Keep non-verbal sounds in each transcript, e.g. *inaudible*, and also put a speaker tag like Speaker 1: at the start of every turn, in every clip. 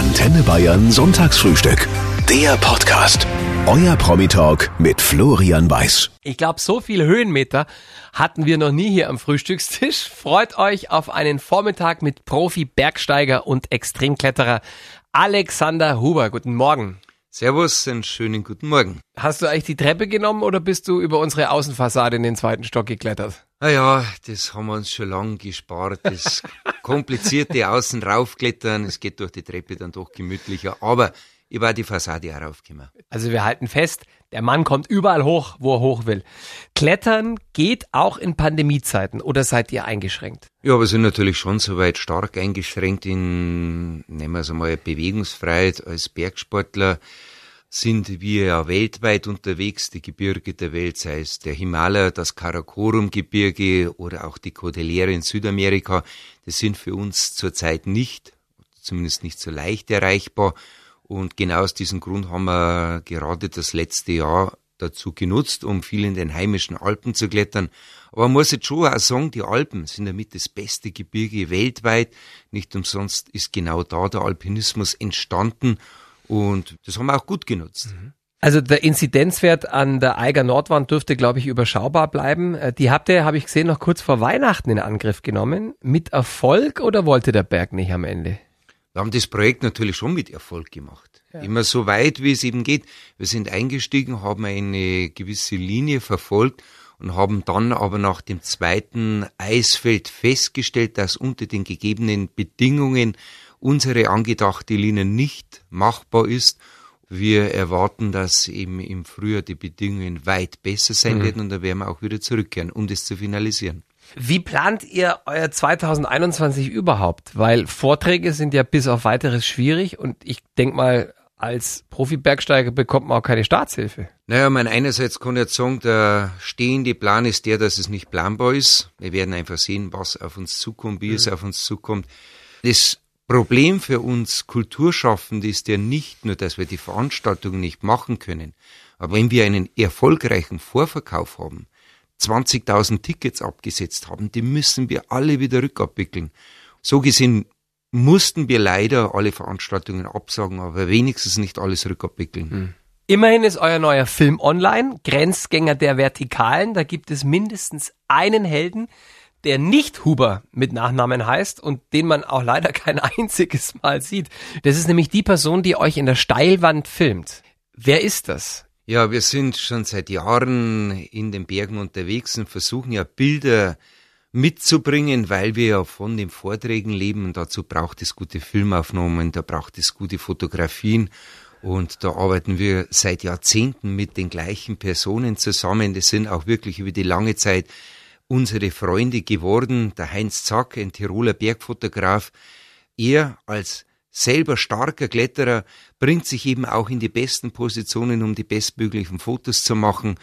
Speaker 1: Antenne Bayern Sonntagsfrühstück. Der Podcast. Euer Promi-Talk mit Florian Weiß.
Speaker 2: Ich glaube, so viele Höhenmeter hatten wir noch nie hier am Frühstückstisch. Freut euch auf einen Vormittag mit Profi-Bergsteiger und Extremkletterer Alexander Huber. Guten Morgen.
Speaker 3: Servus, einen schönen guten Morgen.
Speaker 2: Hast du eigentlich die Treppe genommen oder bist du über unsere Außenfassade in den zweiten Stock geklettert?
Speaker 3: Naja, das haben wir uns schon lange gespart. Das *laughs* komplizierte Außen raufklettern, es geht durch die Treppe dann doch gemütlicher. Aber ich war die Fassade auch raufgekommen.
Speaker 2: Also wir halten fest, der Mann kommt überall hoch, wo er hoch will. Klettern geht auch in Pandemiezeiten oder seid ihr eingeschränkt?
Speaker 3: Ja, wir sind natürlich schon soweit stark eingeschränkt in, nehmen wir es einmal, Bewegungsfreiheit als Bergsportler sind wir ja weltweit unterwegs, die Gebirge der Welt, sei es der Himalaya, das Karakorum-Gebirge oder auch die Cordillere in Südamerika. Das sind für uns zurzeit nicht, zumindest nicht so leicht erreichbar. Und genau aus diesem Grund haben wir gerade das letzte Jahr dazu genutzt, um viel in den heimischen Alpen zu klettern. Aber man muss jetzt schon auch sagen, die Alpen sind damit das beste Gebirge weltweit. Nicht umsonst ist genau da der Alpinismus entstanden und das haben wir auch gut genutzt.
Speaker 2: Also der Inzidenzwert an der Eiger Nordwand dürfte, glaube ich, überschaubar bleiben. Äh, Die habt ihr, habe ich gesehen, noch kurz vor Weihnachten in Angriff genommen. Mit Erfolg oder wollte der Berg nicht am Ende?
Speaker 3: Wir haben das Projekt natürlich schon mit Erfolg gemacht. Immer so weit, wie es eben geht. Wir sind eingestiegen, haben eine gewisse Linie verfolgt und haben dann aber nach dem zweiten Eisfeld festgestellt, dass unter den gegebenen Bedingungen unsere angedachte Linie nicht machbar ist. Wir erwarten, dass eben im Frühjahr die Bedingungen weit besser sein werden und da werden wir auch wieder zurückkehren, um das zu finalisieren.
Speaker 2: Wie plant ihr euer 2021 überhaupt? Weil Vorträge sind ja bis auf weiteres schwierig und ich denk mal, als Profi-Bergsteiger bekommt man auch keine Staatshilfe.
Speaker 3: Naja, mein einerseits kann ich jetzt sagen, der stehende Plan ist der, dass es nicht planbar ist. Wir werden einfach sehen, was auf uns zukommt, wie es auf uns zukommt. Das Problem für uns Kulturschaffende ist ja nicht nur, dass wir die Veranstaltungen nicht machen können, aber wenn wir einen erfolgreichen Vorverkauf haben, 20.000 Tickets abgesetzt haben, die müssen wir alle wieder rückabwickeln. So gesehen mussten wir leider alle Veranstaltungen absagen, aber wenigstens nicht alles rückabwickeln.
Speaker 2: Immerhin ist euer neuer Film online, Grenzgänger der Vertikalen. Da gibt es mindestens einen Helden, der nicht Huber mit Nachnamen heißt und den man auch leider kein *laughs* einziges Mal sieht. Das ist nämlich die Person, die euch in der Steilwand filmt. Wer ist das?
Speaker 3: Ja, wir sind schon seit Jahren in den Bergen unterwegs und versuchen ja Bilder mitzubringen, weil wir ja von den Vorträgen leben und dazu braucht es gute Filmaufnahmen, da braucht es gute Fotografien und da arbeiten wir seit Jahrzehnten mit den gleichen Personen zusammen. Das sind auch wirklich über die lange Zeit unsere Freunde geworden. Der Heinz Zack, ein Tiroler Bergfotograf, er als selber starker Kletterer bringt sich eben auch in die besten Positionen, um die bestmöglichen Fotos zu machen.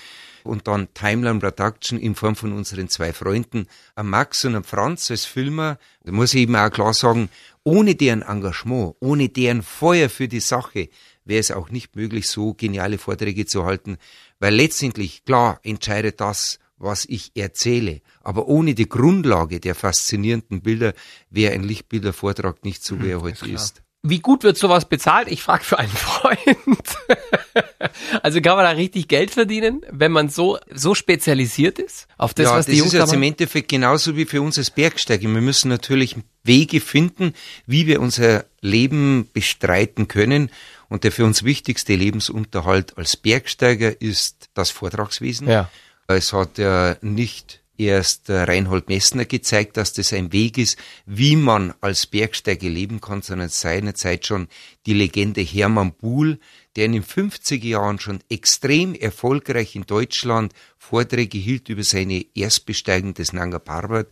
Speaker 3: Und dann Timeline Production in Form von unseren zwei Freunden, am Max und am Franz als Filmer. Da muss ich eben auch klar sagen, ohne deren Engagement, ohne deren Feuer für die Sache, wäre es auch nicht möglich, so geniale Vorträge zu halten. Weil letztendlich, klar, entscheidet das, was ich erzähle. Aber ohne die Grundlage der faszinierenden Bilder wäre ein Lichtbildervortrag nicht so, wie er heute ist.
Speaker 2: Wie gut wird sowas bezahlt? Ich frage für einen Freund. *laughs* also kann man da richtig Geld verdienen, wenn man so, so spezialisiert ist auf das,
Speaker 3: ja,
Speaker 2: was
Speaker 3: das
Speaker 2: die Jungs
Speaker 3: ist jetzt im? Endeffekt genauso wie für uns als Bergsteiger. Wir müssen natürlich Wege finden, wie wir unser Leben bestreiten können. Und der für uns wichtigste Lebensunterhalt als Bergsteiger ist das Vortragswesen.
Speaker 2: Ja.
Speaker 3: Es hat ja nicht erst äh, Reinhold Messner gezeigt, dass das ein Weg ist, wie man als Bergsteiger leben kann, sondern seinerzeit schon die Legende Hermann Buhl, der in den 50er Jahren schon extrem erfolgreich in Deutschland Vorträge hielt über seine Erstbesteigung des Nanga Parbat.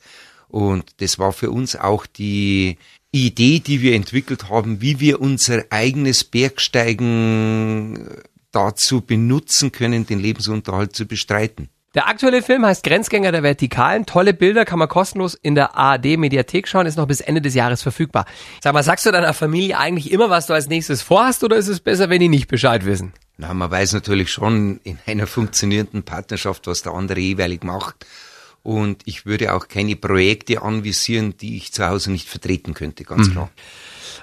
Speaker 3: Und das war für uns auch die Idee, die wir entwickelt haben, wie wir unser eigenes Bergsteigen dazu benutzen können, den Lebensunterhalt zu bestreiten.
Speaker 2: Der aktuelle Film heißt Grenzgänger der Vertikalen. Tolle Bilder kann man kostenlos in der ARD Mediathek schauen, ist noch bis Ende des Jahres verfügbar. Sag mal, sagst du deiner Familie eigentlich immer, was du als nächstes vorhast oder ist es besser, wenn die nicht Bescheid wissen?
Speaker 3: Na, man weiß natürlich schon in einer funktionierenden Partnerschaft, was der andere jeweilig macht. Und ich würde auch keine Projekte anvisieren, die ich zu Hause nicht vertreten könnte, ganz mhm. klar.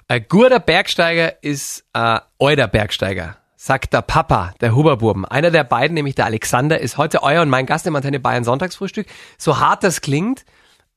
Speaker 2: Ein guter Bergsteiger ist ein alter Bergsteiger sagt der Papa, der Huberburben. Einer der beiden, nämlich der Alexander, ist heute euer und mein Gast im Antenne Bayern Sonntagsfrühstück. So hart das klingt,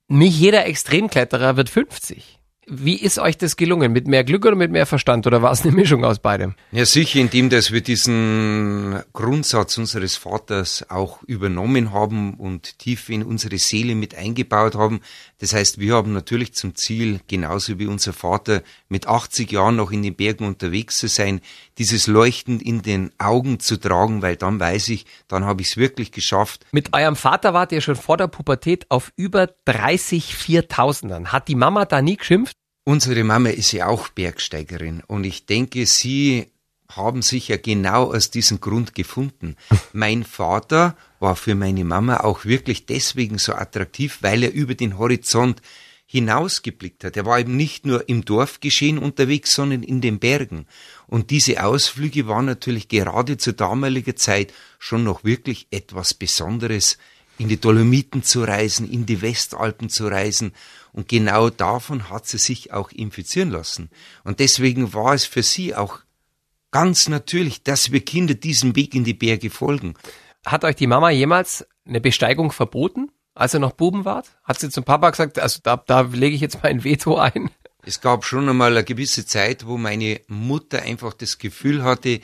Speaker 2: nicht jeder Extremkletterer wird 50. Wie ist euch das gelungen? Mit mehr Glück oder mit mehr Verstand? Oder war es eine Mischung aus beidem?
Speaker 3: Ja, sicher, indem dass wir diesen Grundsatz unseres Vaters auch übernommen haben und tief in unsere Seele mit eingebaut haben. Das heißt, wir haben natürlich zum Ziel, genauso wie unser Vater, mit 80 Jahren noch in den Bergen unterwegs zu sein, dieses Leuchten in den Augen zu tragen, weil dann weiß ich, dann habe ich es wirklich geschafft.
Speaker 2: Mit eurem Vater wart ihr schon vor der Pubertät auf über 30 Viertausendern. Hat die Mama da nie geschimpft?
Speaker 3: Unsere Mama ist ja auch Bergsteigerin und ich denke, sie haben sich ja genau aus diesem Grund gefunden. *laughs* Mein Vater war für meine Mama auch wirklich deswegen so attraktiv, weil er über den Horizont hinausgeblickt hat. Er war eben nicht nur im Dorfgeschehen unterwegs, sondern in den Bergen. Und diese Ausflüge waren natürlich gerade zu damaliger Zeit schon noch wirklich etwas Besonderes, in die Dolomiten zu reisen, in die Westalpen zu reisen und genau davon hat sie sich auch infizieren lassen. Und deswegen war es für sie auch ganz natürlich, dass wir Kinder diesem Weg in die Berge folgen.
Speaker 2: Hat euch die Mama jemals eine Besteigung verboten, als ihr noch Buben wart? Hat sie zum Papa gesagt, also da, da lege ich jetzt mein Veto ein?
Speaker 3: Es gab schon einmal eine gewisse Zeit, wo meine Mutter einfach das Gefühl hatte,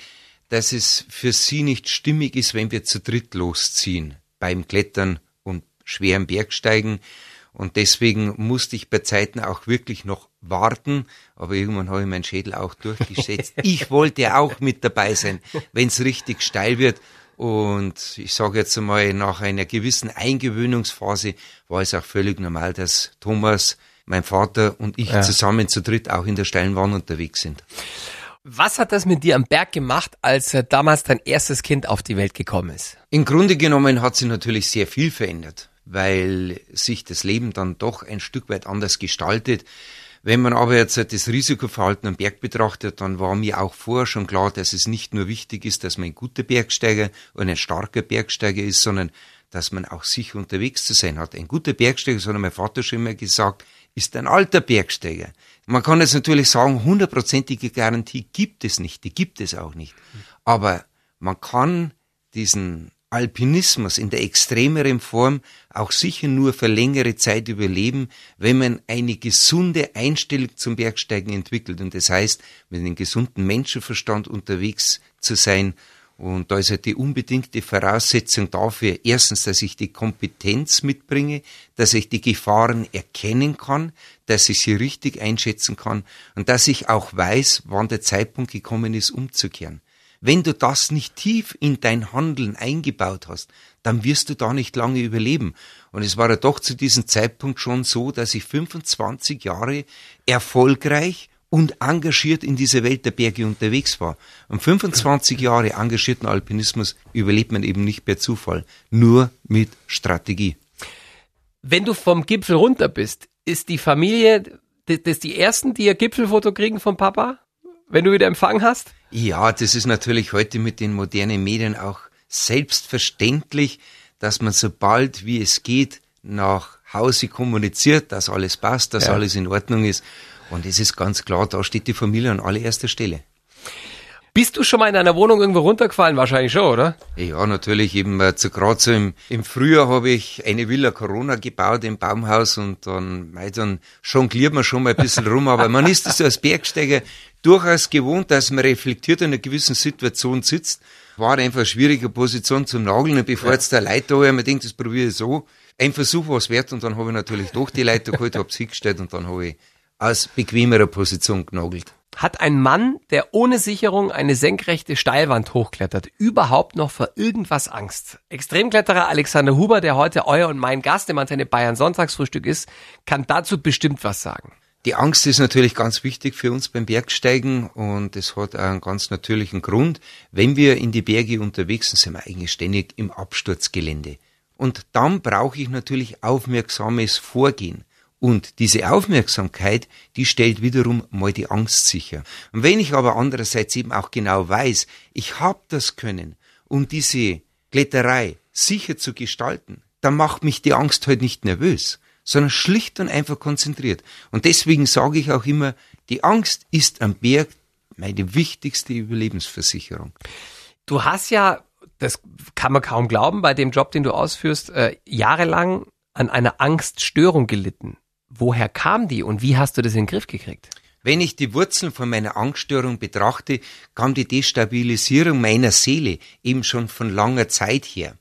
Speaker 3: dass es für sie nicht stimmig ist, wenn wir zu dritt losziehen beim Klettern und schweren Bergsteigen. Und deswegen musste ich bei Zeiten auch wirklich noch warten. Aber irgendwann habe ich meinen Schädel auch durchgesetzt. *laughs* ich wollte auch mit dabei sein, wenn es richtig steil wird. Und ich sage jetzt einmal, nach einer gewissen Eingewöhnungsphase war es auch völlig normal, dass Thomas, mein Vater und ich ja. zusammen zu dritt auch in der steilen Wand unterwegs sind.
Speaker 2: Was hat das mit dir am Berg gemacht, als damals dein erstes Kind auf die Welt gekommen ist?
Speaker 3: Im Grunde genommen hat sich natürlich sehr viel verändert weil sich das Leben dann doch ein Stück weit anders gestaltet. Wenn man aber jetzt das Risikoverhalten am Berg betrachtet, dann war mir auch vorher schon klar, dass es nicht nur wichtig ist, dass man ein guter Bergsteiger und ein starker Bergsteiger ist, sondern dass man auch sicher unterwegs zu sein hat. Ein guter Bergsteiger, so hat mein Vater schon immer gesagt, ist ein alter Bergsteiger. Man kann jetzt natürlich sagen, hundertprozentige Garantie gibt es nicht, die gibt es auch nicht. Aber man kann diesen Alpinismus in der extremeren Form auch sicher nur für längere Zeit überleben, wenn man eine gesunde Einstellung zum Bergsteigen entwickelt. Und das heißt, mit einem gesunden Menschenverstand unterwegs zu sein. Und da ist halt die unbedingte Voraussetzung dafür, erstens, dass ich die Kompetenz mitbringe, dass ich die Gefahren erkennen kann, dass ich sie richtig einschätzen kann und dass ich auch weiß, wann der Zeitpunkt gekommen ist, umzukehren. Wenn du das nicht tief in dein Handeln eingebaut hast, dann wirst du da nicht lange überleben. Und es war ja doch zu diesem Zeitpunkt schon so, dass ich 25 Jahre erfolgreich und engagiert in dieser Welt der Berge unterwegs war. Und 25 Jahre engagierten Alpinismus überlebt man eben nicht per Zufall, nur mit Strategie.
Speaker 2: Wenn du vom Gipfel runter bist, ist die Familie das die ersten, die ihr Gipfelfoto kriegen vom Papa, wenn du wieder Empfang hast?
Speaker 3: Ja, das ist natürlich heute mit den modernen Medien auch selbstverständlich, dass man sobald wie es geht nach Hause kommuniziert, dass alles passt, dass ja. alles in Ordnung ist. Und es ist ganz klar, da steht die Familie an allererster Stelle.
Speaker 2: Bist du schon mal in einer Wohnung irgendwo runtergefallen? Wahrscheinlich schon, oder?
Speaker 3: Ja, natürlich. Eben äh, zu so im, im Frühjahr habe ich eine Villa Corona gebaut im Baumhaus und dann, mei, dann jongliert man schon mal ein bisschen rum. Aber man ist das als Bergsteiger durchaus gewohnt, dass man reflektiert in einer gewissen Situation sitzt. War einfach eine schwierige Position zum Nageln. Und bevor ja. jetzt der Leiter da man denkt, das probiere ich so. Ein Versuch war es wert und dann habe ich natürlich doch die Leiter geholt, habe sie gestellt und dann habe ich aus bequemerer Position genagelt.
Speaker 2: Hat ein Mann, der ohne Sicherung eine senkrechte Steilwand hochklettert, überhaupt noch vor irgendwas Angst? Extremkletterer Alexander Huber, der heute euer und mein Gast im Antenne Bayern Sonntagsfrühstück ist, kann dazu bestimmt was sagen.
Speaker 3: Die Angst ist natürlich ganz wichtig für uns beim Bergsteigen und es hat einen ganz natürlichen Grund. Wenn wir in die Berge unterwegs sind, sind wir eigentlich ständig im Absturzgelände. Und dann brauche ich natürlich aufmerksames Vorgehen. Und diese Aufmerksamkeit, die stellt wiederum mal die Angst sicher. Und wenn ich aber andererseits eben auch genau weiß, ich habe das Können, um diese Kletterei sicher zu gestalten, da macht mich die Angst halt nicht nervös, sondern schlicht und einfach konzentriert. Und deswegen sage ich auch immer, die Angst ist am Berg meine wichtigste Überlebensversicherung.
Speaker 2: Du hast ja, das kann man kaum glauben, bei dem Job, den du ausführst, äh, jahrelang an einer Angststörung gelitten. Woher kam die und wie hast du das in den Griff gekriegt?
Speaker 3: Wenn ich die Wurzeln von meiner Angststörung betrachte, kam die Destabilisierung meiner Seele eben schon von langer Zeit her.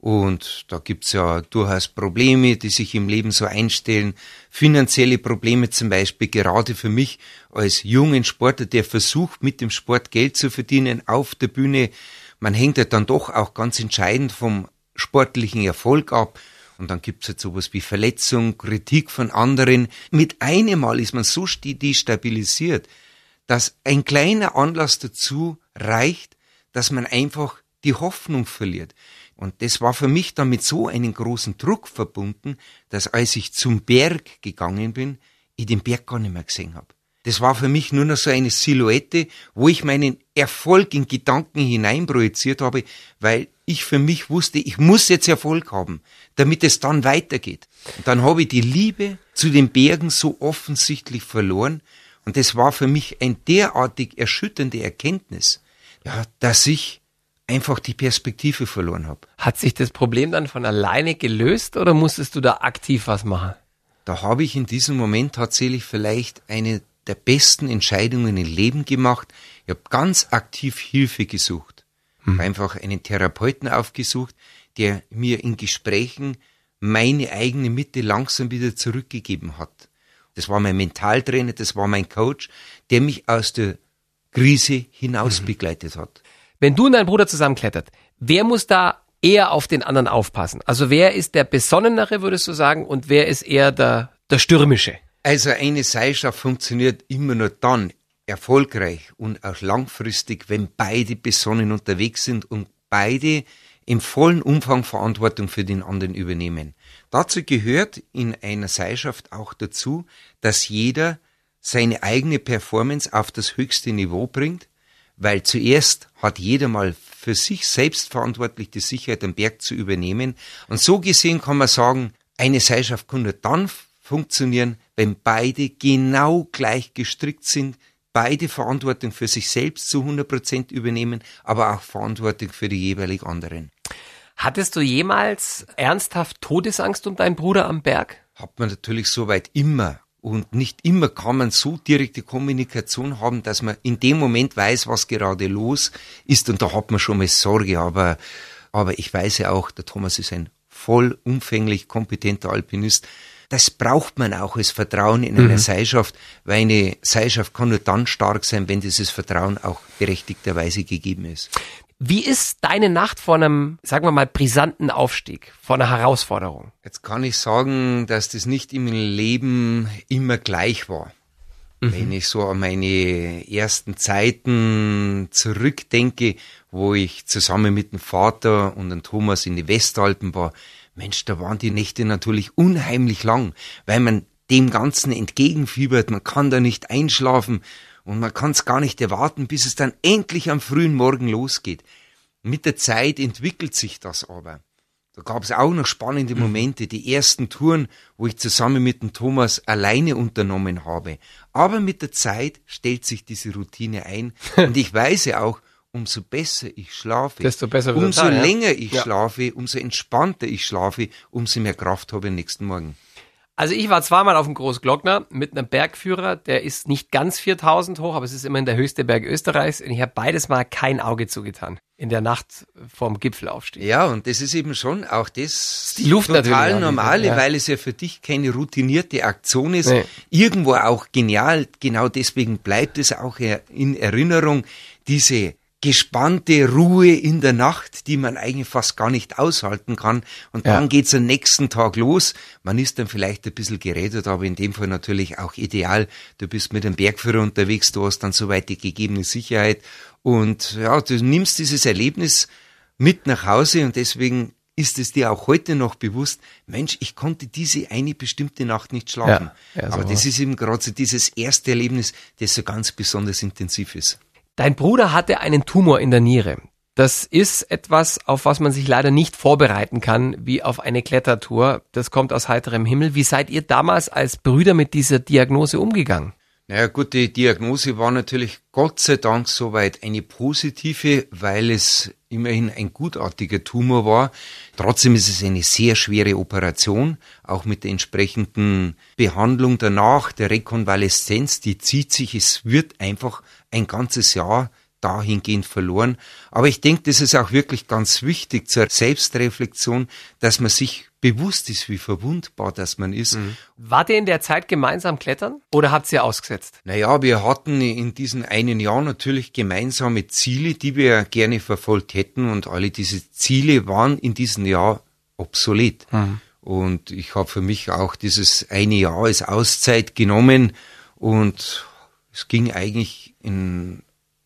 Speaker 3: Und da gibt's ja durchaus Probleme, die sich im Leben so einstellen. Finanzielle Probleme zum Beispiel, gerade für mich als jungen Sportler, der versucht, mit dem Sport Geld zu verdienen auf der Bühne. Man hängt ja dann doch auch ganz entscheidend vom sportlichen Erfolg ab. Und dann gibt's halt sowas wie Verletzung, Kritik von anderen. Mit einem Mal ist man so destabilisiert, dass ein kleiner Anlass dazu reicht, dass man einfach die Hoffnung verliert. Und das war für mich dann mit so einem großen Druck verbunden, dass als ich zum Berg gegangen bin, ich den Berg gar nicht mehr gesehen habe. Das war für mich nur noch so eine Silhouette, wo ich meinen Erfolg in Gedanken hineinprojiziert habe, weil ich für mich wusste, ich muss jetzt Erfolg haben, damit es dann weitergeht. Und dann habe ich die Liebe zu den Bergen so offensichtlich verloren. Und das war für mich ein derartig erschütternde Erkenntnis, ja, dass ich einfach die Perspektive verloren habe.
Speaker 2: Hat sich das Problem dann von alleine gelöst oder musstest du da aktiv was machen?
Speaker 3: Da habe ich in diesem Moment tatsächlich vielleicht eine der besten Entscheidungen im Leben gemacht. Ich habe ganz aktiv Hilfe gesucht mhm. einfach einen Therapeuten aufgesucht, der mir in Gesprächen meine eigene Mitte langsam wieder zurückgegeben hat. Das war mein Mentaltrainer, das war mein Coach, der mich aus der Krise hinaus mhm. begleitet hat.
Speaker 2: Wenn du und dein Bruder zusammenklettert, wer muss da eher auf den anderen aufpassen? Also wer ist der Besonnenere, würdest du sagen, und wer ist eher der, der Stürmische?
Speaker 3: Also eine Seilschaft funktioniert immer nur dann, erfolgreich und auch langfristig, wenn beide besonnen unterwegs sind und beide im vollen Umfang Verantwortung für den anderen übernehmen. Dazu gehört in einer Seilschaft auch dazu, dass jeder seine eigene Performance auf das höchste Niveau bringt, weil zuerst hat jeder mal für sich selbst verantwortlich die Sicherheit am Berg zu übernehmen. Und so gesehen kann man sagen, eine Seilschaft kann nur dann funktionieren, wenn beide genau gleich gestrickt sind, beide Verantwortung für sich selbst zu 100 Prozent übernehmen, aber auch Verantwortung für die jeweilig anderen.
Speaker 2: Hattest du jemals ernsthaft Todesangst um deinen Bruder am Berg?
Speaker 3: Hat man natürlich soweit immer. Und nicht immer kann man so direkte Kommunikation haben, dass man in dem Moment weiß, was gerade los ist. Und da hat man schon mal Sorge. Aber, aber ich weiß ja auch, der Thomas ist ein vollumfänglich kompetenter Alpinist das braucht man auch als Vertrauen in einer mhm. Seilschaft, weil eine Seilschaft kann nur dann stark sein, wenn dieses Vertrauen auch berechtigterweise gegeben ist.
Speaker 2: Wie ist deine Nacht vor einem, sagen wir mal, brisanten Aufstieg, vor einer Herausforderung?
Speaker 3: Jetzt kann ich sagen, dass das nicht im Leben immer gleich war. Mhm. Wenn ich so an meine ersten Zeiten zurückdenke, wo ich zusammen mit dem Vater und dem Thomas in die Westalpen war, Mensch, da waren die Nächte natürlich unheimlich lang, weil man dem Ganzen entgegenfiebert, man kann da nicht einschlafen und man kann es gar nicht erwarten, bis es dann endlich am frühen Morgen losgeht. Mit der Zeit entwickelt sich das aber. Da gab es auch noch spannende mhm. Momente, die ersten Touren, wo ich zusammen mit dem Thomas alleine unternommen habe. Aber mit der Zeit stellt sich diese Routine ein *laughs* und ich weiß ja auch, umso besser ich schlafe,
Speaker 2: besser
Speaker 3: umso da, länger ich ja. schlafe, umso entspannter ich schlafe, umso mehr Kraft habe ich am nächsten Morgen.
Speaker 2: Also ich war zweimal auf dem Großglockner mit einem Bergführer, der ist nicht ganz 4000 hoch, aber es ist immerhin der höchste Berg Österreichs und ich habe beides mal kein Auge zugetan in der Nacht vorm Gipfelaufstieg.
Speaker 3: Ja, und das ist eben schon auch das
Speaker 2: die Luft
Speaker 3: total normale, ja. weil es ja für dich keine routinierte Aktion ist. Nee. Irgendwo auch genial, genau deswegen bleibt es auch in Erinnerung, diese gespannte Ruhe in der Nacht, die man eigentlich fast gar nicht aushalten kann. Und dann ja. geht's am nächsten Tag los. Man ist dann vielleicht ein bisschen geredet, aber in dem Fall natürlich auch ideal. Du bist mit dem Bergführer unterwegs, du hast dann soweit die gegebene Sicherheit. Und ja, du nimmst dieses Erlebnis mit nach Hause und deswegen ist es dir auch heute noch bewusst, Mensch, ich konnte diese eine bestimmte Nacht nicht schlafen. Ja, ja, so Aber das ist eben gerade so dieses erste Erlebnis, das so ganz besonders intensiv ist.
Speaker 2: Dein Bruder hatte einen Tumor in der Niere. Das ist etwas, auf was man sich leider nicht vorbereiten kann, wie auf eine Klettertour. Das kommt aus heiterem Himmel. Wie seid ihr damals als Brüder mit dieser Diagnose umgegangen?
Speaker 3: Naja gut, die Diagnose war natürlich Gott sei Dank soweit eine positive, weil es immerhin ein gutartiger Tumor war. Trotzdem ist es eine sehr schwere Operation, auch mit der entsprechenden Behandlung danach, der Rekonvaleszenz, die zieht sich, es wird einfach ein ganzes Jahr dahingehend verloren. Aber ich denke, das ist auch wirklich ganz wichtig zur Selbstreflexion, dass man sich bewusst ist, wie verwundbar das man ist. Mhm.
Speaker 2: Wart ihr in der Zeit gemeinsam klettern oder habt ihr ausgesetzt?
Speaker 3: Naja, wir hatten in diesem einen Jahr natürlich gemeinsame Ziele, die wir gerne verfolgt hätten und alle diese Ziele waren in diesem Jahr obsolet. Mhm. Und ich habe für mich auch dieses eine Jahr als Auszeit genommen und es ging eigentlich in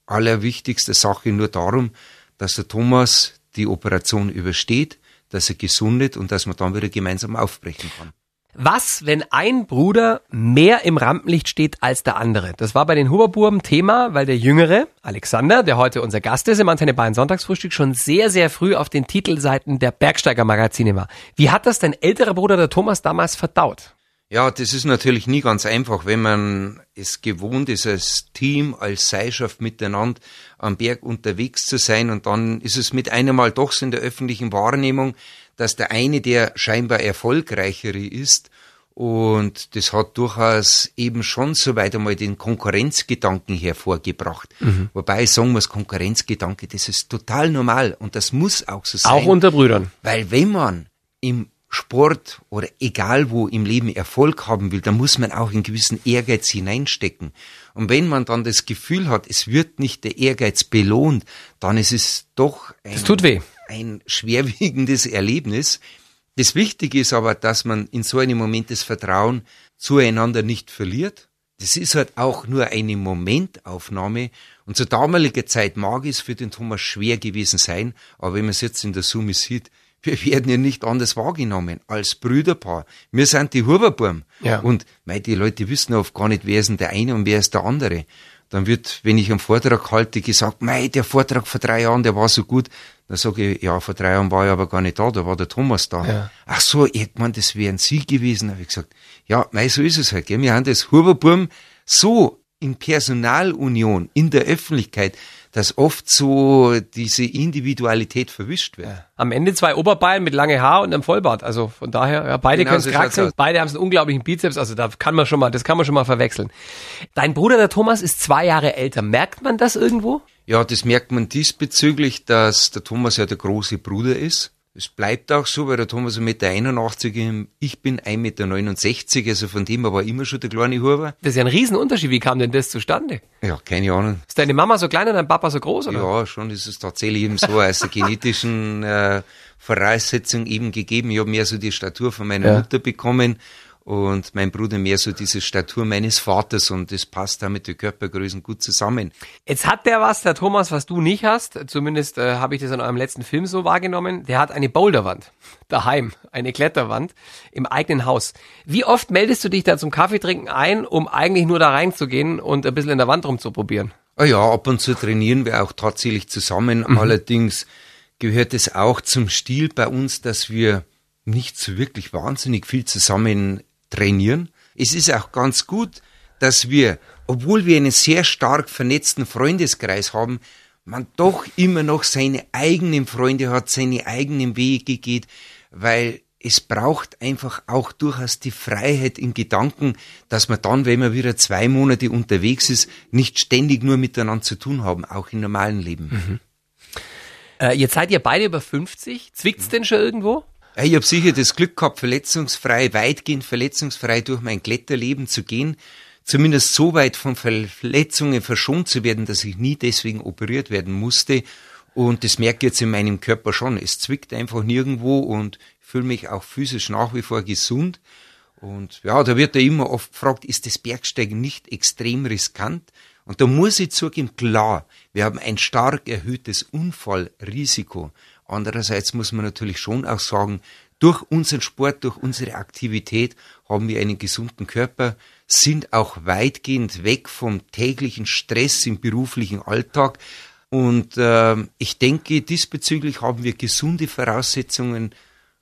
Speaker 3: allerwichtigster Sache nur darum, dass der Thomas die Operation übersteht, dass er gesundet und dass man dann wieder gemeinsam aufbrechen kann.
Speaker 2: Was, wenn ein Bruder mehr im Rampenlicht steht als der andere? Das war bei den Huberburben Thema, weil der Jüngere, Alexander, der heute unser Gast ist im Antenne Bayern Sonntagsfrühstück, schon sehr, sehr früh auf den Titelseiten der Bergsteiger Magazine war. Wie hat das dein älterer Bruder, der Thomas, damals verdaut?
Speaker 3: Ja, das ist natürlich nie ganz einfach, wenn man es gewohnt ist, als Team, als Seilschaft miteinander am Berg unterwegs zu sein und dann ist es mit einem Mal doch so in der öffentlichen Wahrnehmung, dass der eine der scheinbar erfolgreichere ist und das hat durchaus eben schon so weit einmal den Konkurrenzgedanken hervorgebracht. Mhm. Wobei ich sagen muss, Konkurrenzgedanke, das ist total normal und das muss auch so sein.
Speaker 2: Auch unter Brüdern.
Speaker 3: Weil wenn man im Sport oder egal wo im Leben Erfolg haben will, dann muss man auch einen gewissen Ehrgeiz hineinstecken. Und wenn man dann das Gefühl hat, es wird nicht der Ehrgeiz belohnt, dann ist es doch
Speaker 2: ein,
Speaker 3: ein schwerwiegendes Erlebnis. Das Wichtige ist aber, dass man in so einem Moment das Vertrauen zueinander nicht verliert. Das ist halt auch nur eine Momentaufnahme. Und zur damaligen Zeit mag es für den Thomas schwer gewesen sein, aber wenn man es jetzt in der Summe sieht, wir werden ja nicht anders wahrgenommen als Brüderpaar. Wir sind die Huberburm. Ja. Und mei, die Leute wissen oft gar nicht, wer ist denn der eine und wer ist der andere. Dann wird, wenn ich einen Vortrag halte, gesagt, mei, der Vortrag vor drei Jahren, der war so gut. Dann sage ich, ja, vor drei Jahren war ich aber gar nicht da, da war der Thomas da. Ja. Ach so, irgendwann, das wären Sie gewesen, habe ich gesagt. Ja, mei, so ist es halt. Gell? Wir haben das Huberburm so in Personalunion, in der Öffentlichkeit, dass oft so diese Individualität verwischt wird. Ja.
Speaker 2: Am Ende zwei Oberbeine mit lange Haar und einem Vollbart. Also von daher, ja, beide genau, können kraxeln, beide haben einen unglaublichen Bizeps, also da kann man schon mal, das kann man schon mal verwechseln. Dein Bruder, der Thomas, ist zwei Jahre älter. Merkt man das irgendwo?
Speaker 3: Ja, das merkt man diesbezüglich, dass der Thomas ja der große Bruder ist. Es bleibt auch so, weil der Thomas 1,81 Meter, ich bin 1,69 Meter, also von dem war immer schon der kleine Huber.
Speaker 2: Das ist ja ein Riesenunterschied. Wie kam denn das zustande?
Speaker 3: Ja, keine Ahnung.
Speaker 2: Ist deine Mama so klein und dein Papa so groß, oder?
Speaker 3: Ja, schon ist es tatsächlich eben so, aus der genetischen äh, Voraussetzung eben gegeben. Ich habe mehr so die Statur von meiner ja. Mutter bekommen und mein Bruder mehr so diese Statur meines Vaters und das passt da mit den Körpergrößen gut zusammen.
Speaker 2: Jetzt hat der was, der Thomas, was du nicht hast, zumindest äh, habe ich das in eurem letzten Film so wahrgenommen, der hat eine Boulderwand *laughs* daheim, eine Kletterwand im eigenen Haus. Wie oft meldest du dich da zum Kaffeetrinken ein, um eigentlich nur da reinzugehen und ein bisschen in der Wand rumzuprobieren?
Speaker 3: Ah ja, ab und zu trainieren wir auch tatsächlich zusammen, mhm. allerdings gehört es auch zum Stil bei uns, dass wir nicht so wirklich wahnsinnig viel zusammen trainieren. Es ist auch ganz gut, dass wir, obwohl wir einen sehr stark vernetzten Freundeskreis haben, man doch immer noch seine eigenen Freunde hat, seine eigenen Wege geht, weil es braucht einfach auch durchaus die Freiheit im Gedanken, dass man dann, wenn man wieder zwei Monate unterwegs ist, nicht ständig nur miteinander zu tun haben, auch im normalen Leben. Mhm.
Speaker 2: Äh, jetzt seid ihr beide über 50. Zwickt's denn schon irgendwo?
Speaker 3: Ich habe sicher das Glück gehabt, verletzungsfrei, weitgehend verletzungsfrei durch mein Kletterleben zu gehen. Zumindest so weit von Verletzungen verschont zu werden, dass ich nie deswegen operiert werden musste. Und das merke ich jetzt in meinem Körper schon. Es zwickt einfach nirgendwo und fühle mich auch physisch nach wie vor gesund. Und ja, da wird ja immer oft gefragt, ist das Bergsteigen nicht extrem riskant? Und da muss ich zugeben, klar, wir haben ein stark erhöhtes Unfallrisiko. Andererseits muss man natürlich schon auch sagen, durch unseren Sport, durch unsere Aktivität haben wir einen gesunden Körper, sind auch weitgehend weg vom täglichen Stress im beruflichen Alltag. Und äh, ich denke, diesbezüglich haben wir gesunde Voraussetzungen,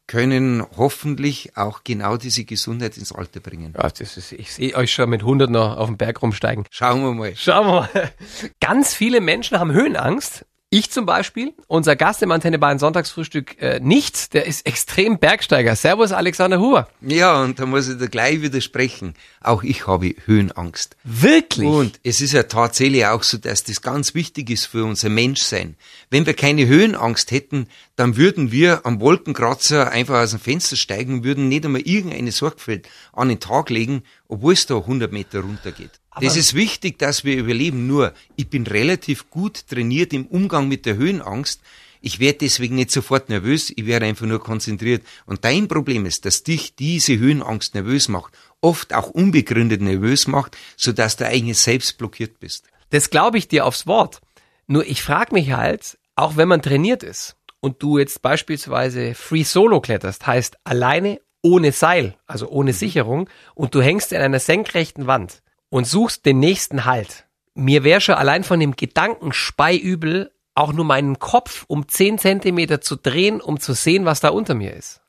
Speaker 3: können hoffentlich auch genau diese Gesundheit ins Alter bringen.
Speaker 2: Ja, das ist, ich sehe euch schon mit 100 noch auf den Berg rumsteigen.
Speaker 3: Schauen wir mal.
Speaker 2: Schauen wir mal. Ganz viele Menschen haben Höhenangst. Ich zum Beispiel, unser Gast im Antenne Bayern Sonntagsfrühstück äh, nicht, der ist extrem Bergsteiger. Servus Alexander Huber.
Speaker 3: Ja, und da muss ich dir gleich widersprechen. Auch ich habe Höhenangst.
Speaker 2: Wirklich?
Speaker 3: Und es ist ja tatsächlich auch so, dass das ganz wichtig ist für unser Menschsein. Wenn wir keine Höhenangst hätten, dann würden wir am Wolkenkratzer einfach aus dem Fenster steigen, würden nicht einmal irgendeine Sorgfalt an den Tag legen, obwohl es da 100 Meter runtergeht. Aber das ist wichtig, dass wir überleben. Nur, ich bin relativ gut trainiert im Umgang mit der Höhenangst. Ich werde deswegen nicht sofort nervös, ich werde einfach nur konzentriert. Und dein Problem ist, dass dich diese Höhenangst nervös macht, oft auch unbegründet nervös macht, sodass du eigentlich selbst blockiert bist.
Speaker 2: Das glaube ich dir aufs Wort. Nur ich frage mich halt, auch wenn man trainiert ist und du jetzt beispielsweise Free Solo kletterst, heißt alleine ohne Seil, also ohne Sicherung, und du hängst in einer senkrechten Wand und suchst den nächsten Halt. Mir wäre schon allein von dem Gedanken speiübel, auch nur meinen Kopf um 10 Zentimeter zu drehen, um zu sehen, was da unter mir ist.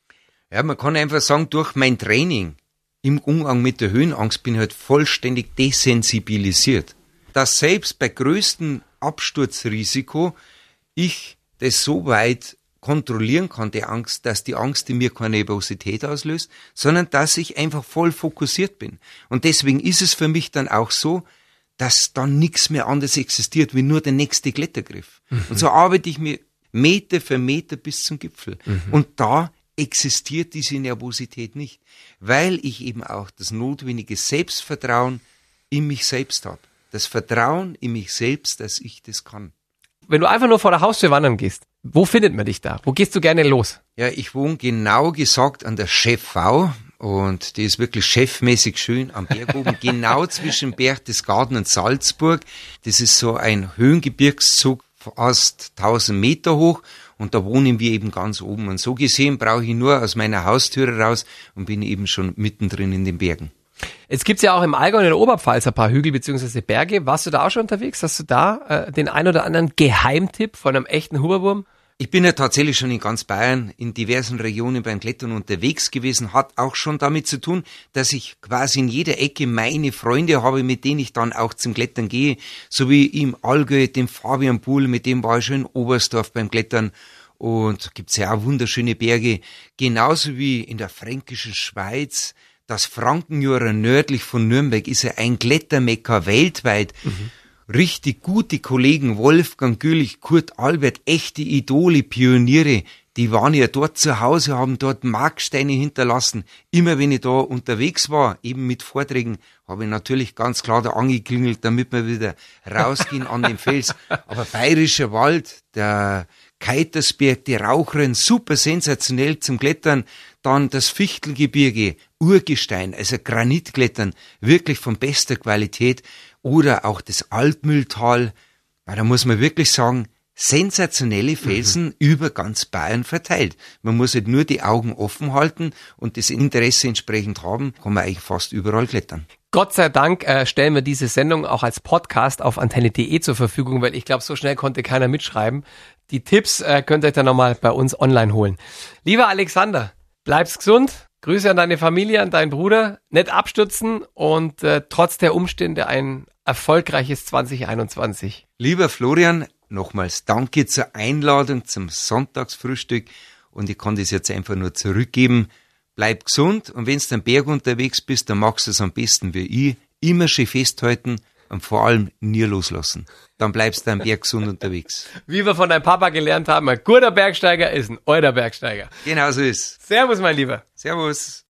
Speaker 3: Ja, man kann einfach sagen, durch mein Training im Umgang mit der Höhenangst bin ich halt vollständig desensibilisiert. Dass selbst bei größtem Absturzrisiko ich das so weit kontrollieren kann, die Angst, dass die Angst in mir keine Nervosität auslöst, sondern dass ich einfach voll fokussiert bin. Und deswegen ist es für mich dann auch so, dass dann nichts mehr anderes existiert, wie nur der nächste Klettergriff. Mhm. Und so arbeite ich mir Meter für Meter bis zum Gipfel. Mhm. Und da existiert diese Nervosität nicht, weil ich eben auch das notwendige Selbstvertrauen in mich selbst habe. Das Vertrauen in mich selbst, dass ich das kann.
Speaker 2: Wenn du einfach nur vor der Haustür wandern gehst, wo findet man dich da? Wo gehst du gerne los?
Speaker 3: Ja, ich wohne genau gesagt an der Chef V und die ist wirklich chefmäßig schön am Berg oben, *laughs* genau zwischen Berchtesgaden und Salzburg. Das ist so ein Höhengebirgszug fast 1000 Meter hoch und da wohnen wir eben ganz oben. Und so gesehen brauche ich nur aus meiner Haustüre raus und bin eben schon mittendrin in den Bergen.
Speaker 2: Jetzt gibt's ja auch im Allgäu und in der Oberpfalz ein paar Hügel bzw. Berge. Warst du da auch schon unterwegs? Hast du da äh, den ein oder anderen Geheimtipp von einem echten Huberwurm?
Speaker 3: Ich bin ja tatsächlich schon in ganz Bayern in diversen Regionen beim Klettern unterwegs gewesen, hat auch schon damit zu tun, dass ich quasi in jeder Ecke meine Freunde habe, mit denen ich dann auch zum Klettern gehe, so wie im Allgäu, dem Fabian Pool, mit dem war ich schon in Oberstdorf beim Klettern und gibt's ja auch wunderschöne Berge, genauso wie in der fränkischen Schweiz, das Frankenjura nördlich von Nürnberg ist ja ein Klettermecker weltweit. Mhm. Richtig gute Kollegen, Wolfgang Gülich, Kurt Albert, echte Idole, Pioniere, die waren ja dort zu Hause, haben dort Marksteine hinterlassen. Immer wenn ich da unterwegs war, eben mit Vorträgen, habe ich natürlich ganz klar da angeklingelt, damit wir wieder rausgehen an den Fels. *laughs* Aber Bayerischer Wald, der Keitersberg, die Raucheren, super sensationell zum Klettern. Dann das Fichtelgebirge, Urgestein, also Granitklettern, wirklich von bester Qualität. Oder auch das Altmühltal, da muss man wirklich sagen, sensationelle Felsen mhm. über ganz Bayern verteilt. Man muss halt nur die Augen offen halten und das Interesse entsprechend haben, kann man eigentlich fast überall klettern.
Speaker 2: Gott sei Dank äh, stellen wir diese Sendung auch als Podcast auf antenne.de zur Verfügung, weil ich glaube, so schnell konnte keiner mitschreiben. Die Tipps äh, könnt ihr euch dann nochmal bei uns online holen. Lieber Alexander, bleib's gesund. Grüße an deine Familie, an deinen Bruder. Nicht abstürzen und äh, trotz der Umstände ein erfolgreiches 2021.
Speaker 3: Lieber Florian, nochmals danke zur Einladung zum Sonntagsfrühstück und ich kann das jetzt einfach nur zurückgeben. Bleib gesund und wenn du am Berg unterwegs bist, dann machst du es am besten wie ich. Immer schön festhalten und vor allem nie loslassen. Dann bleibst du am Berg gesund unterwegs. *laughs*
Speaker 2: Wie wir von deinem Papa gelernt haben, ein guter Bergsteiger ist ein alter Bergsteiger.
Speaker 3: Genau so ist.
Speaker 2: Servus, mein Lieber.
Speaker 3: Servus.